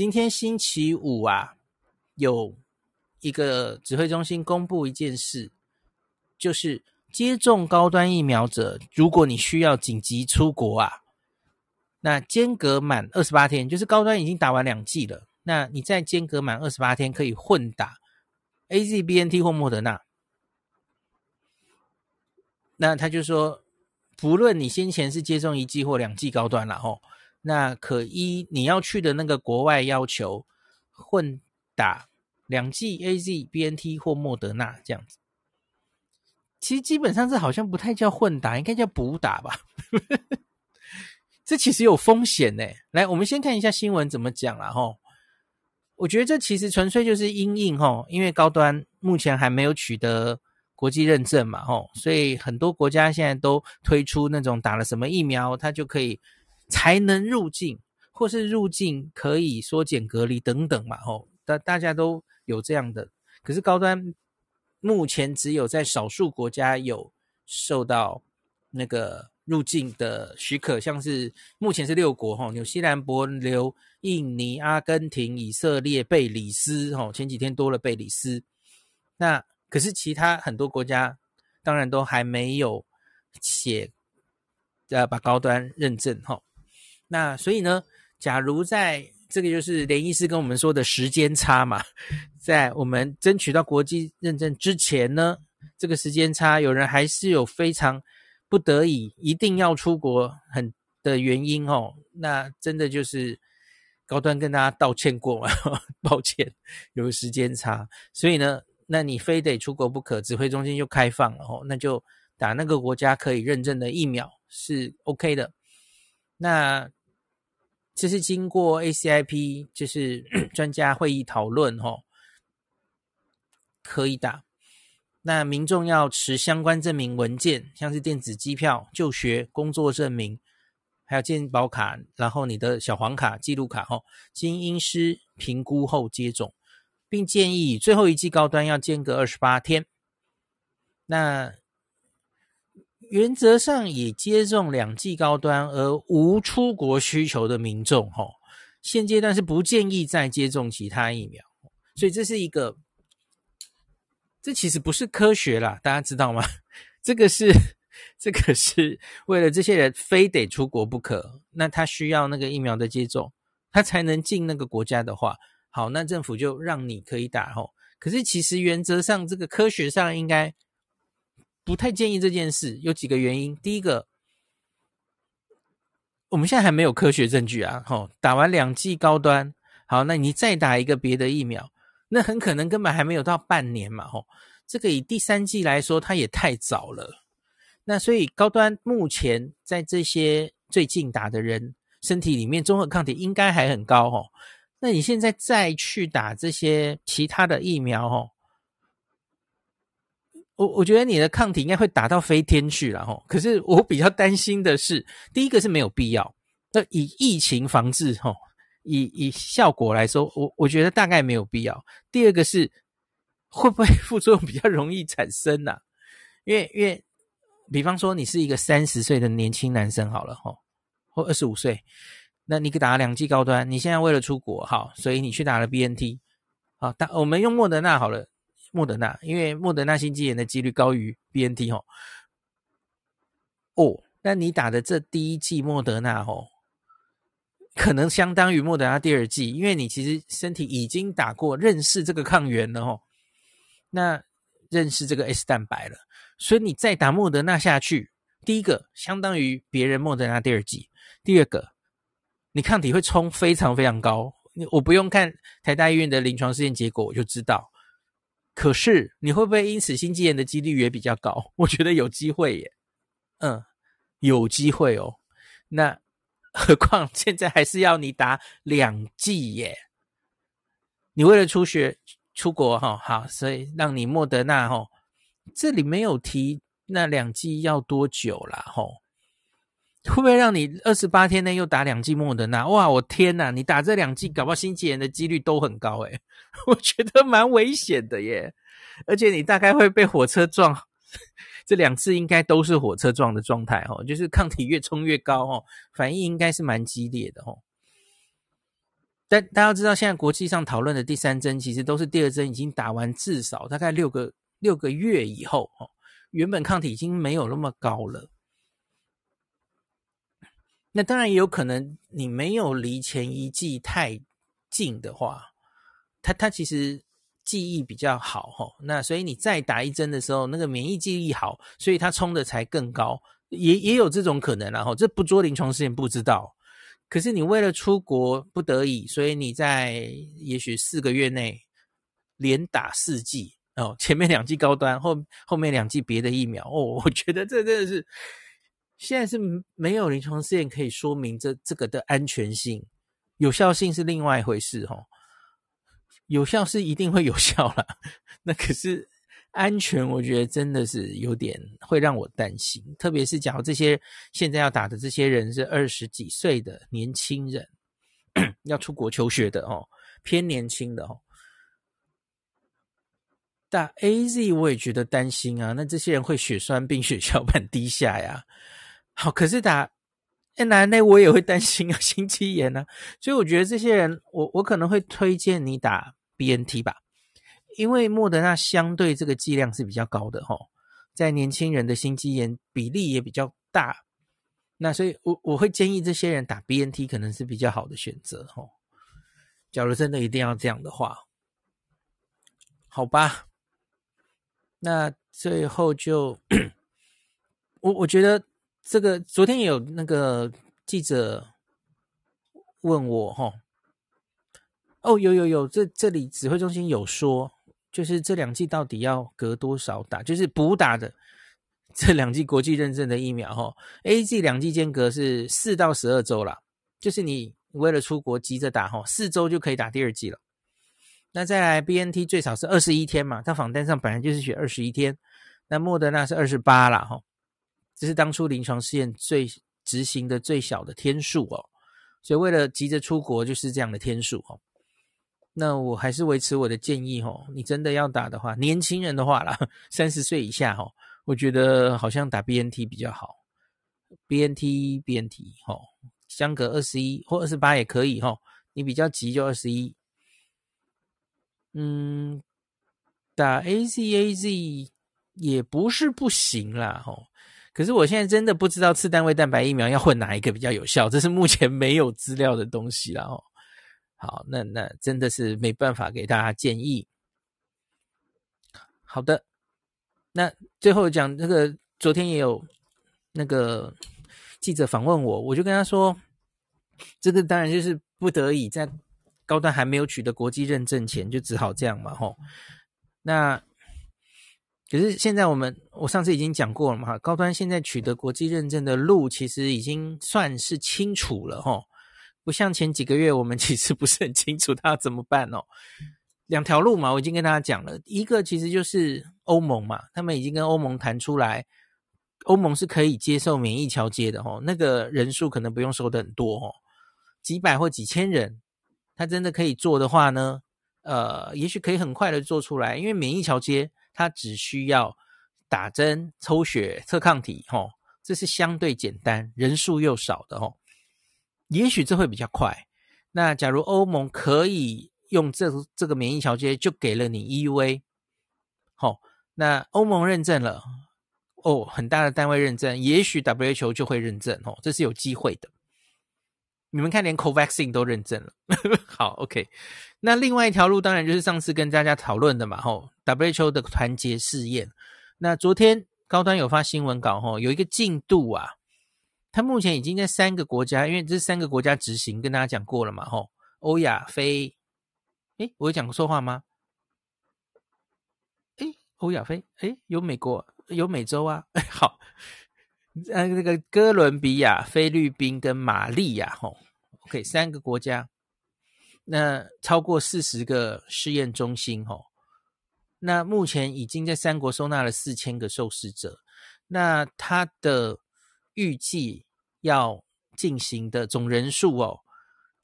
今天星期五啊，有一个指挥中心公布一件事，就是接种高端疫苗者，如果你需要紧急出国啊，那间隔满二十八天，就是高端已经打完两剂了，那你再间隔满二十八天可以混打 AZ、BNT 或莫德纳。那他就说，不论你先前是接种一剂或两剂高端了吼。那可依你要去的那个国外要求，混打两剂 AZ、BNT 或莫德纳这样子。其实基本上这好像不太叫混打，应该叫补打吧？这其实有风险呢。来，我们先看一下新闻怎么讲了哈。我觉得这其实纯粹就是因应哈，因为高端目前还没有取得国际认证嘛哈，所以很多国家现在都推出那种打了什么疫苗，它就可以。才能入境，或是入境可以缩减隔离等等嘛，吼，大大家都有这样的。可是高端目前只有在少数国家有受到那个入境的许可，像是目前是六国，吼，纽西兰、帛琉、印尼、阿根廷、以色列、贝里斯，吼，前几天多了贝里斯。那可是其他很多国家当然都还没有写，呃，把高端认证，吼。那所以呢，假如在这个就是连医师跟我们说的时间差嘛，在我们争取到国际认证之前呢，这个时间差，有人还是有非常不得已一定要出国很的原因哦。那真的就是高端跟大家道歉过嘛，抱歉有时间差，所以呢，那你非得出国不可，指挥中心就开放了哦，那就打那个国家可以认证的疫苗是 OK 的，那。这是经过 ACIP 就是 专家会议讨论齁，可以打。那民众要持相关证明文件，像是电子机票、就学、工作证明，还有健保卡，然后你的小黄卡、记录卡齁，经医师评估后接种，并建议最后一剂高端要间隔二十八天。那原则上，已接种两剂高端而无出国需求的民众，吼，现阶段是不建议再接种其他疫苗。所以这是一个，这其实不是科学啦，大家知道吗？这个是，这个是为了这些人非得出国不可，那他需要那个疫苗的接种，他才能进那个国家的话，好，那政府就让你可以打，吼。可是其实原则上，这个科学上应该。不太建议这件事，有几个原因。第一个，我们现在还没有科学证据啊。吼，打完两剂高端，好，那你再打一个别的疫苗，那很可能根本还没有到半年嘛。吼，这个以第三剂来说，它也太早了。那所以高端目前在这些最近打的人身体里面，中和抗体应该还很高。吼，那你现在再去打这些其他的疫苗，吼。我我觉得你的抗体应该会打到飞天去了吼，可是我比较担心的是，第一个是没有必要。那以疫情防治吼，以以效果来说，我我觉得大概没有必要。第二个是会不会副作用比较容易产生呐？因为因为比方说你是一个三十岁的年轻男生好了吼，或二十五岁，那你给打了两剂高端，你现在为了出国好，所以你去打了 BNT，好，打我们用莫德纳好了。莫德纳，因为莫德纳心肌炎的几率高于 BNT 哦。哦，那你打的这第一剂莫德纳哦，可能相当于莫德纳第二剂，因为你其实身体已经打过，认识这个抗原了哦。那认识这个 S 蛋白了，所以你再打莫德纳下去，第一个相当于别人莫德纳第二剂，第二个你抗体会冲非常非常高。我不用看台大医院的临床试验结果，我就知道。可是你会不会因此心肌炎的几率也比较高？我觉得有机会耶，嗯，有机会哦。那 何况现在还是要你打两剂耶。你为了出学出国哈，好，所以让你莫德纳哈，这里没有提那两剂要多久啦哈？会不会让你二十八天内又打两剂莫德纳？哇，我天哪！你打这两剂，搞不好心肌炎的几率都很高诶，我觉得蛮危险的耶。而且你大概会被火车撞，这两次应该都是火车撞的状态哦，就是抗体越冲越高哦，反应应该是蛮激烈的哦。但大家知道，现在国际上讨论的第三针，其实都是第二针已经打完至少大概六个六个月以后，哦，原本抗体已经没有那么高了。那当然也有可能，你没有离前一剂太近的话，它它其实记忆比较好，哈。那所以你再打一针的时候，那个免疫记忆好，所以它冲的才更高，也也有这种可能，然后这不做临床试验不知道。可是你为了出国不得已，所以你在也许四个月内连打四剂哦，前面两剂高端，后后面两剂别的疫苗哦，我觉得这真的是现在是没有临床试验可以说明这这个的安全性、有效性是另外一回事哦，有效是一定会有效啦，那可是。安全，我觉得真的是有点会让我担心，特别是假如这些现在要打的这些人是二十几岁的年轻人，要出国求学的哦，偏年轻的哦。打 AZ 我也觉得担心啊，那这些人会血栓病、血小板低下呀。好，可是打 mRNA 我也会担心啊，心肌炎啊，所以我觉得这些人，我我可能会推荐你打 BNT 吧。因为莫德纳相对这个剂量是比较高的齁，在年轻人的心肌炎比例也比较大，那所以我我会建议这些人打 BNT 可能是比较好的选择齁。假如真的一定要这样的话，好吧，那最后就 我我觉得这个昨天也有那个记者问我哈，哦有有有，这这里指挥中心有说。就是这两剂到底要隔多少打？就是补打的这两剂国际认证的疫苗，哈，A G 两剂间隔是四到十二周啦。就是你为了出国急着打，哈，四周就可以打第二剂了。那再来 BNT 最少是二十一天嘛，它访单上本来就是写二十一天，那莫德纳是二十八啦，哈，这是当初临床试验最执行的最小的天数哦。所以为了急着出国，就是这样的天数，哦。那我还是维持我的建议吼，你真的要打的话，年轻人的话啦，三十岁以下吼，我觉得好像打 BNT 比较好，BNT BNT 吼，相隔二十一或二十八也可以吼，你比较急就二十一，嗯，打 AZAZ 也不是不行啦吼，可是我现在真的不知道次单位蛋白疫苗要混哪一个比较有效，这是目前没有资料的东西了哦。好，那那真的是没办法给大家建议。好的，那最后讲那个，昨天也有那个记者访问我，我就跟他说，这个当然就是不得已，在高端还没有取得国际认证前，就只好这样嘛，吼。那可是现在我们，我上次已经讲过了嘛，高端现在取得国际认证的路其实已经算是清楚了，吼。不像前几个月，我们 其实不是很清楚他要怎么办哦。两条路嘛，我已经跟大家讲了，一个其实就是欧盟嘛，他们已经跟欧盟谈出来，欧盟是可以接受免疫桥接的哦，那个人数可能不用收的很多哦，几百或几千人，他真的可以做的话呢，呃，也许可以很快的做出来，因为免疫桥接它只需要打针、抽血、测抗体，哦，这是相对简单，人数又少的哦。也许这会比较快。那假如欧盟可以用这这个免疫桥接，就给了你 EUA，好、那欧盟认证了，哦，很大的单位认证，也许 WHO 就会认证哦，这是有机会的。你们看，连 COVAXIN 都认证了，好，OK。那另外一条路当然就是上次跟大家讨论的嘛，吼、，WHO 的团结试验。那昨天高端有发新闻稿，吼、有一个进度啊。他目前已经在三个国家，因为这三个国家执行，跟大家讲过了嘛，吼，欧亚非，诶，我有讲错话吗？诶，欧亚非，诶，有美国，有美洲啊，好，呃，那个哥伦比亚、菲律宾跟马利亚，吼，OK，三个国家，那超过四十个试验中心，吼，那目前已经在三国收纳了四千个受试者，那他的。预计要进行的总人数哦，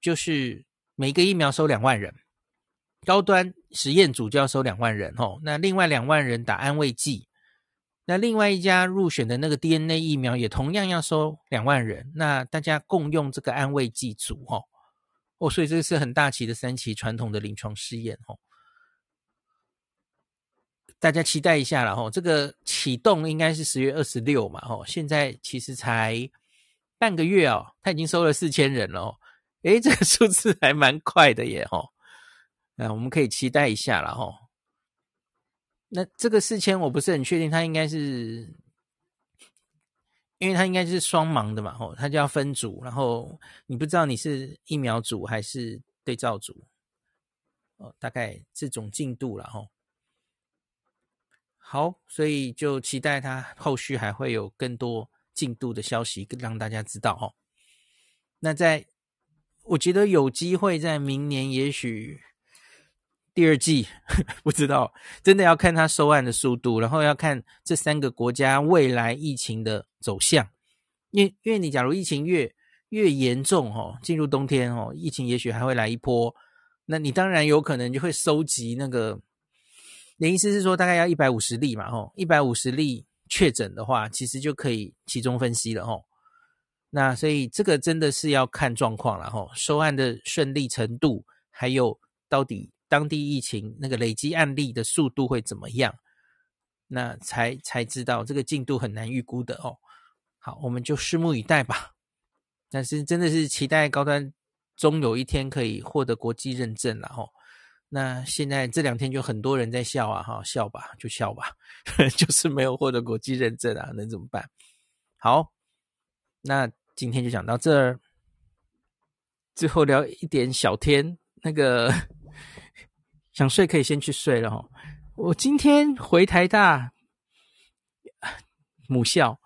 就是每个疫苗收两万人，高端实验组就要收两万人哦。那另外两万人打安慰剂，那另外一家入选的那个 DNA 疫苗也同样要收两万人。那大家共用这个安慰剂组哦。哦，所以这个是很大期的三期传统的临床试验哦。大家期待一下了哈，这个启动应该是十月二十六嘛，哦，现在其实才半个月哦，他已经收了四千人了哦，诶，这个数字还蛮快的耶，哦，那我们可以期待一下了哦。那这个四千我不是很确定，他应该是，因为他应该是双盲的嘛，哦，他就要分组，然后你不知道你是疫苗组还是对照组，哦，大概这种进度了吼。好，所以就期待他后续还会有更多进度的消息让大家知道哦。那在，我觉得有机会在明年，也许第二季 不知道，真的要看他收案的速度，然后要看这三个国家未来疫情的走向。因为因为你假如疫情越越严重哦，进入冬天哦，疫情也许还会来一波，那你当然有可能就会收集那个。你的意思是说，大概要一百五十例嘛？吼，一百五十例确诊的话，其实就可以集中分析了，吼。那所以这个真的是要看状况了，吼。收案的顺利程度，还有到底当地疫情那个累积案例的速度会怎么样？那才才知道这个进度很难预估的哦。好，我们就拭目以待吧。但是真的是期待高端终有一天可以获得国际认证了，哦。那现在这两天就很多人在笑啊，哈，笑吧，就笑吧，就是没有获得国际认证啊，能怎么办？好，那今天就讲到这儿，最后聊一点小天，那个想睡可以先去睡了哈。我今天回台大母校，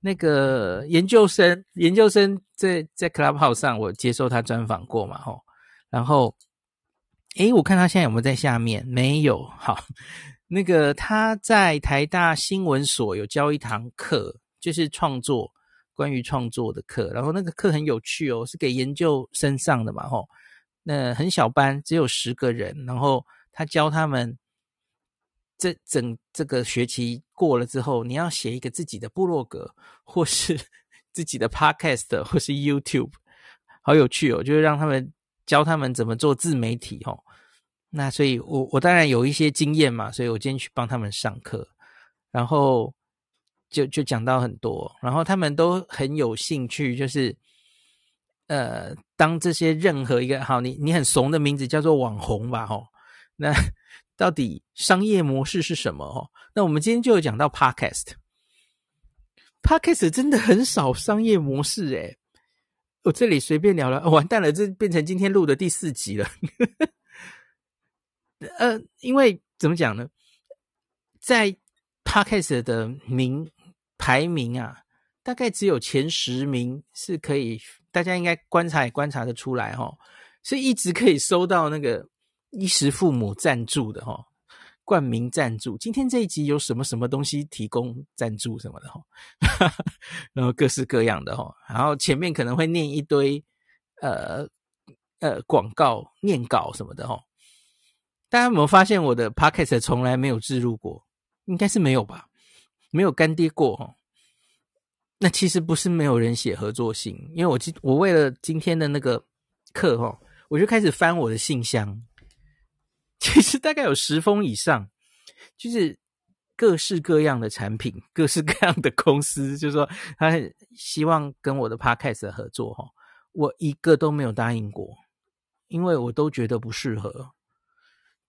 那个研究生，研究生在在 Clubhouse 上，我接受他专访过嘛，哈，然后。诶，我看他现在有没有在下面？没有。好，那个他在台大新闻所有教一堂课，就是创作，关于创作的课。然后那个课很有趣哦，是给研究生上的嘛，吼。那很小班，只有十个人。然后他教他们，这整这个学期过了之后，你要写一个自己的部落格，或是自己的 podcast，或是 YouTube，好有趣哦，就是让他们。教他们怎么做自媒体，吼，那所以我我当然有一些经验嘛，所以我今天去帮他们上课，然后就就讲到很多，然后他们都很有兴趣，就是呃，当这些任何一个好，你你很怂的名字叫做网红吧，吼，那到底商业模式是什么？哦，那我们今天就有讲到 Podcast，Podcast 真的很少商业模式，诶。我这里随便聊了，完蛋了，这变成今天录的第四集了。呃，因为怎么讲呢，在 Podcast 的名排名啊，大概只有前十名是可以，大家应该观察也观察得出来齁，是一直可以收到那个衣食父母赞助的齁。冠名赞助，今天这一集有什么什么东西提供赞助什么的哈，然后各式各样的哈，然后前面可能会念一堆呃呃广告念稿什么的哈。大家有没有发现我的 podcast 从来没有置入过？应该是没有吧？没有干爹过哈。那其实不是没有人写合作信，因为我今我为了今天的那个课哈，我就开始翻我的信箱。其实大概有十封以上，就是各式各样的产品，各式各样的公司，就是说他希望跟我的 podcast 合作哈，我一个都没有答应过，因为我都觉得不适合，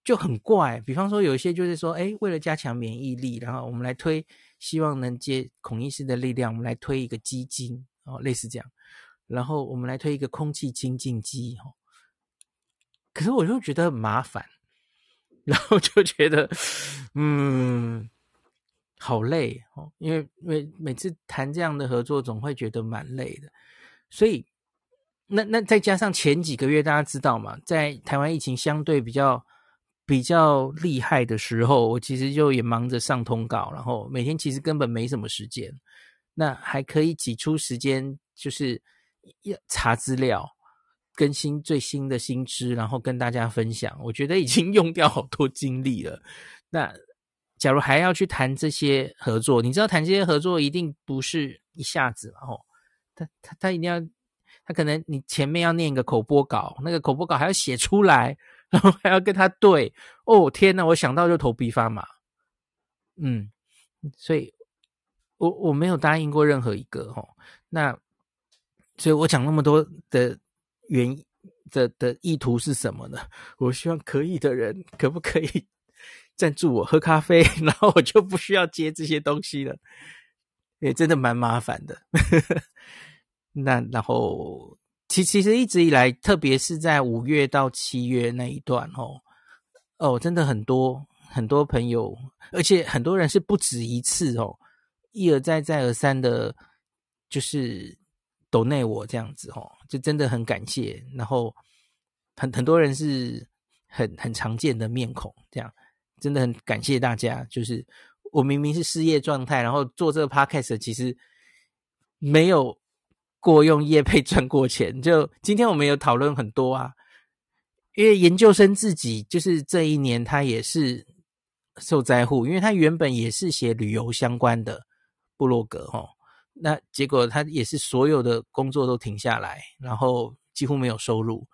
就很怪。比方说有一些就是说，诶，为了加强免疫力，然后我们来推，希望能借孔医师的力量，我们来推一个基金哦，类似这样，然后我们来推一个空气清净机哈，可是我就觉得很麻烦。然后就觉得，嗯，好累哦，因为每每次谈这样的合作，总会觉得蛮累的。所以，那那再加上前几个月，大家知道嘛，在台湾疫情相对比较比较厉害的时候，我其实就也忙着上通告，然后每天其实根本没什么时间。那还可以挤出时间，就是要查资料。更新最新的新知，然后跟大家分享。我觉得已经 用掉好多精力了。那假如还要去谈这些合作，你知道谈这些合作一定不是一下子嘛？吼，他他他一定要他可能你前面要念一个口播稿，那个口播稿还要写出来，然后还要跟他对。哦天呐，我想到就头皮发麻。嗯，所以我我没有答应过任何一个齁。那所以我讲那么多的原因的的意图是什么呢？我希望可以的人可不可以赞助我喝咖啡，然后我就不需要接这些东西了。也真的蛮麻烦的。那然后，其其实一直以来，特别是在五月到七月那一段哦，哦，真的很多很多朋友，而且很多人是不止一次哦，一而再再而三的，就是抖内我这样子哦，就真的很感谢。然后很很多人是很很常见的面孔，这样真的很感谢大家，就是。我明明是失业状态，然后做这个 podcast，其实没有过用业配赚过钱。就今天我们有讨论很多啊，因为研究生自己就是这一年他也是受灾户，因为他原本也是写旅游相关的部落格哦，那结果他也是所有的工作都停下来，然后几乎没有收入，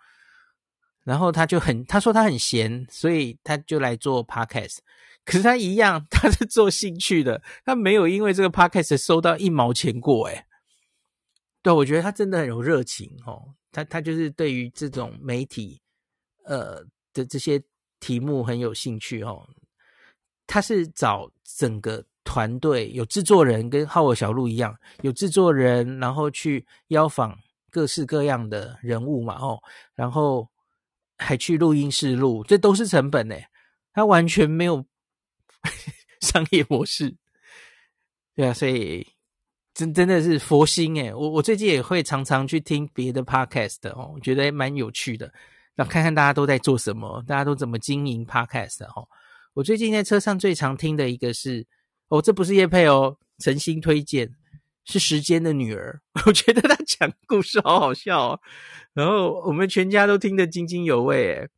然后他就很他说他很闲，所以他就来做 podcast。可是他一样，他是做兴趣的，他没有因为这个 podcast 收到一毛钱过，诶。对，我觉得他真的很有热情哦，他他就是对于这种媒体，呃的这些题目很有兴趣哦。他是找整个团队，有制作人跟浩尔小路一样，有制作人，然后去邀访各式各样的人物嘛，哦，然后还去录音室录，这都是成本诶，他完全没有。商业模式，对啊，所以真真的是佛心诶，我我最近也会常常去听别的 podcast 哦，我觉得蛮有趣的，然后看看大家都在做什么，大家都怎么经营 podcast 哦。我最近在车上最常听的一个是，哦，这不是业配哦，诚心推荐，是时间的女儿，我觉得他讲故事好好笑哦，然后我们全家都听得津津有味诶。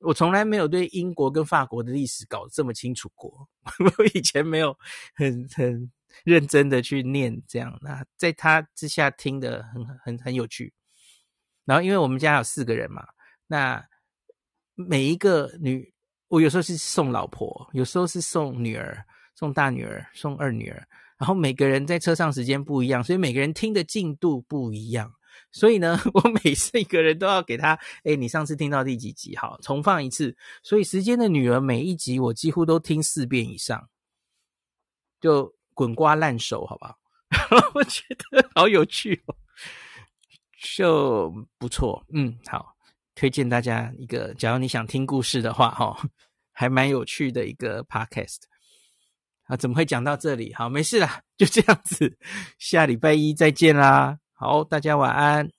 我从来没有对英国跟法国的历史搞得这么清楚过，我以前没有很很认真的去念这样，那在他之下听得很很很有趣。然后因为我们家有四个人嘛，那每一个女，我有时候是送老婆，有时候是送女儿，送大女儿，送二女儿，然后每个人在车上时间不一样，所以每个人听的进度不一样。所以呢，我每次一个人都要给他，诶，你上次听到第几集？好，重放一次。所以时间的女儿每一集我几乎都听四遍以上，就滚瓜烂熟，好吧？我觉得好有趣哦，就不错。嗯，好，推荐大家一个，假如你想听故事的话，哈，还蛮有趣的一个 podcast。啊，怎么会讲到这里？好，没事啦，就这样子，下礼拜一再见啦。好，大家晚安。